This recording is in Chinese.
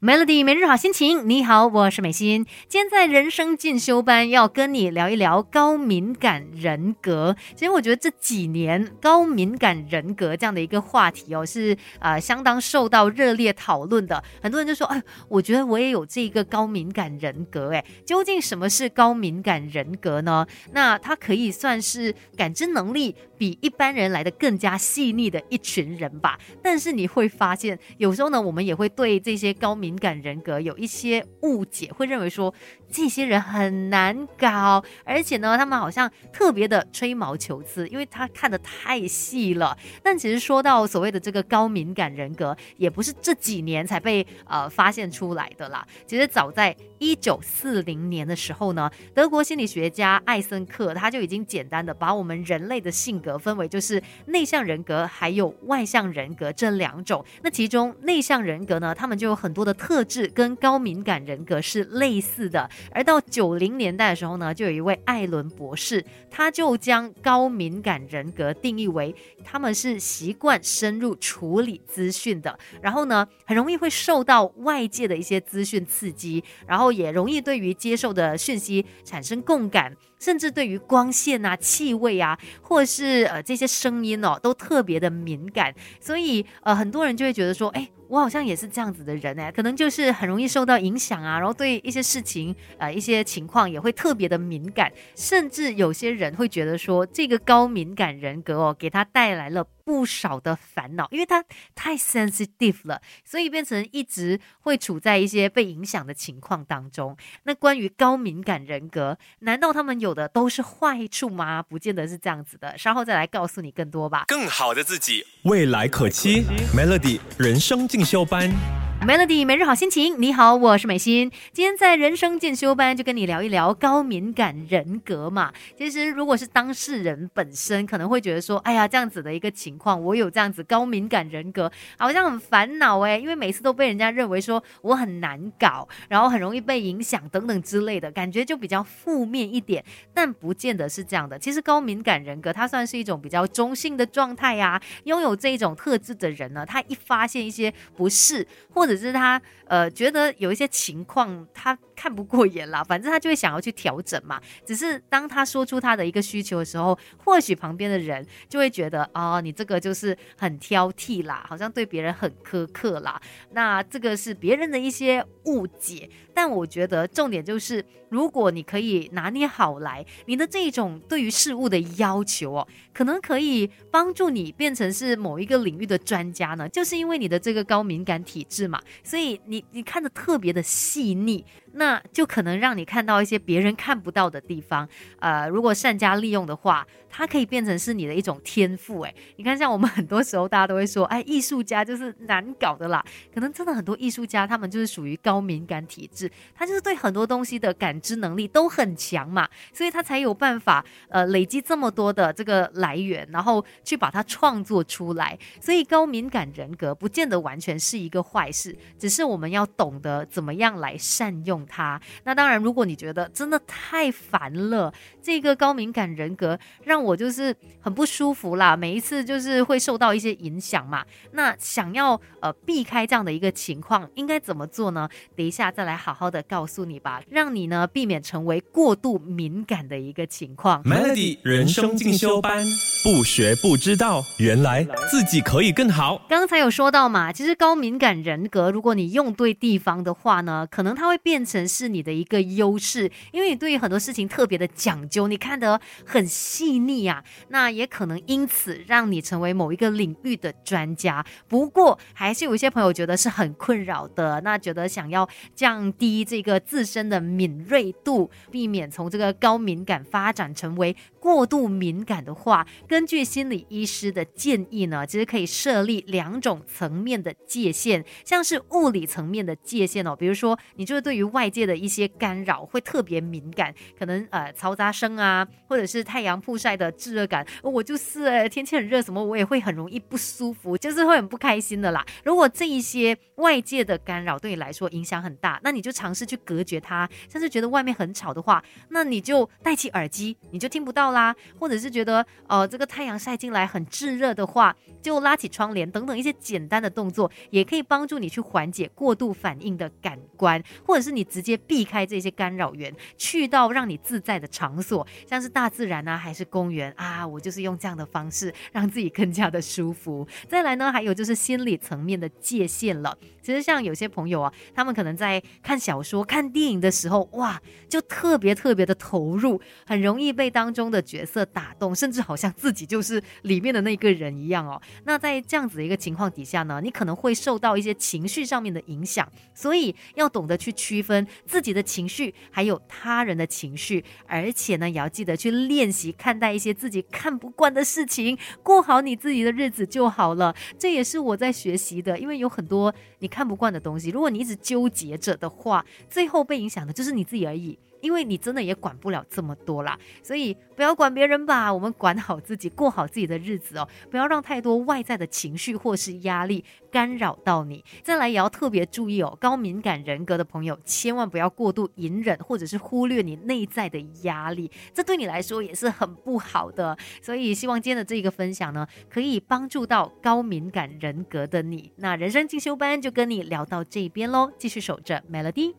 Melody 每日好心情，你好，我是美心。今天在人生进修班要跟你聊一聊高敏感人格。其实我觉得这几年高敏感人格这样的一个话题哦，是呃相当受到热烈讨论的。很多人就说，哎，我觉得我也有这个高敏感人格。哎，究竟什么是高敏感人格呢？那它可以算是感知能力比一般人来的更加细腻的一群人吧。但是你会发现，有时候呢，我们也会对这些高敏敏感人格有一些误解，会认为说这些人很难搞，而且呢，他们好像特别的吹毛求疵，因为他看的太细了。但其实说到所谓的这个高敏感人格，也不是这几年才被呃发现出来的啦。其实早在一九四零年的时候呢，德国心理学家艾森克他就已经简单的把我们人类的性格分为就是内向人格还有外向人格这两种。那其中内向人格呢，他们就有很多的。特质跟高敏感人格是类似的，而到九零年代的时候呢，就有一位艾伦博士，他就将高敏感人格定义为他们是习惯深入处理资讯的，然后呢，很容易会受到外界的一些资讯刺激，然后也容易对于接受的讯息产生共感。甚至对于光线啊、气味啊，或是呃这些声音哦，都特别的敏感，所以呃很多人就会觉得说，哎，我好像也是这样子的人哎，可能就是很容易受到影响啊，然后对一些事情呃一些情况也会特别的敏感，甚至有些人会觉得说，这个高敏感人格哦，给他带来了。不少的烦恼，因为他太 sensitive 了，所以变成一直会处在一些被影响的情况当中。那关于高敏感人格，难道他们有的都是坏处吗？不见得是这样子的。稍后再来告诉你更多吧。更好的自己，未来可期。Melody 人生进修班。Melody 每日好心情，你好，我是美心。今天在人生进修班就跟你聊一聊高敏感人格嘛。其实如果是当事人本身，可能会觉得说，哎呀，这样子的一个情况，我有这样子高敏感人格，好像很烦恼哎，因为每次都被人家认为说我很难搞，然后很容易被影响等等之类的，感觉就比较负面一点。但不见得是这样的。其实高敏感人格它算是一种比较中性的状态呀。拥有这一种特质的人呢，他一发现一些不适或只是他呃觉得有一些情况他看不过眼啦，反正他就会想要去调整嘛。只是当他说出他的一个需求的时候，或许旁边的人就会觉得哦，你这个就是很挑剔啦，好像对别人很苛刻啦。那这个是别人的一些误解。但我觉得重点就是，如果你可以拿捏好来，你的这种对于事物的要求哦，可能可以帮助你变成是某一个领域的专家呢。就是因为你的这个高敏感体质嘛。所以你你看的特别的细腻。那就可能让你看到一些别人看不到的地方，呃，如果善加利用的话，它可以变成是你的一种天赋。哎，你看，像我们很多时候大家都会说，哎，艺术家就是难搞的啦。可能真的很多艺术家，他们就是属于高敏感体质，他就是对很多东西的感知能力都很强嘛，所以他才有办法呃累积这么多的这个来源，然后去把它创作出来。所以高敏感人格不见得完全是一个坏事，只是我们要懂得怎么样来善用。他那当然，如果你觉得真的太烦了，这个高敏感人格让我就是很不舒服啦，每一次就是会受到一些影响嘛。那想要呃避开这样的一个情况，应该怎么做呢？等一下再来好好的告诉你吧，让你呢避免成为过度敏感的一个情况。Melody 人生进修班，不学不知道，原来自己可以更好。刚才有说到嘛，其实高敏感人格，如果你用对地方的话呢，可能它会变。成是你的一个优势，因为你对于很多事情特别的讲究，你看得很细腻啊，那也可能因此让你成为某一个领域的专家。不过，还是有一些朋友觉得是很困扰的，那觉得想要降低这个自身的敏锐度，避免从这个高敏感发展成为过度敏感的话，根据心理医师的建议呢，其实可以设立两种层面的界限，像是物理层面的界限哦，比如说你就是对于外外界的一些干扰会特别敏感，可能呃嘈杂声啊，或者是太阳曝晒的炙热感，我就是，天气很热，什么我也会很容易不舒服，就是会很不开心的啦。如果这一些外界的干扰对你来说影响很大，那你就尝试去隔绝它，甚至觉得外面很吵的话，那你就戴起耳机，你就听不到啦。或者是觉得呃这个太阳晒进来很炙热的话，就拉起窗帘等等一些简单的动作，也可以帮助你去缓解过度反应的感官，或者是你直接避开这些干扰源，去到让你自在的场所，像是大自然啊，还是公园啊，我就是用这样的方式让自己更加的舒服。再来呢，还有就是心理层面的界限了。其实像有些朋友啊，他们可能在看小说、看电影的时候，哇，就特别特别的投入，很容易被当中的角色打动，甚至好像自己就是里面的那个人一样哦。那在这样子的一个情况底下呢，你可能会受到一些情绪上面的影响，所以要懂得去区分自己的情绪还有他人的情绪，而且呢，也要记得去练习看待一些自己看不惯的事情，过好你自己的日子就好了。这也是我在学习的，因为有很多你看。不惯的东西，如果你一直纠结着的话，最后被影响的就是你自己而已。因为你真的也管不了这么多啦，所以不要管别人吧，我们管好自己，过好自己的日子哦，不要让太多外在的情绪或是压力干扰到你。再来也要特别注意哦，高敏感人格的朋友千万不要过度隐忍或者是忽略你内在的压力，这对你来说也是很不好的。所以希望今天的这个分享呢，可以帮助到高敏感人格的你。那人生进修班就跟你聊到这边喽，继续守着 Melody。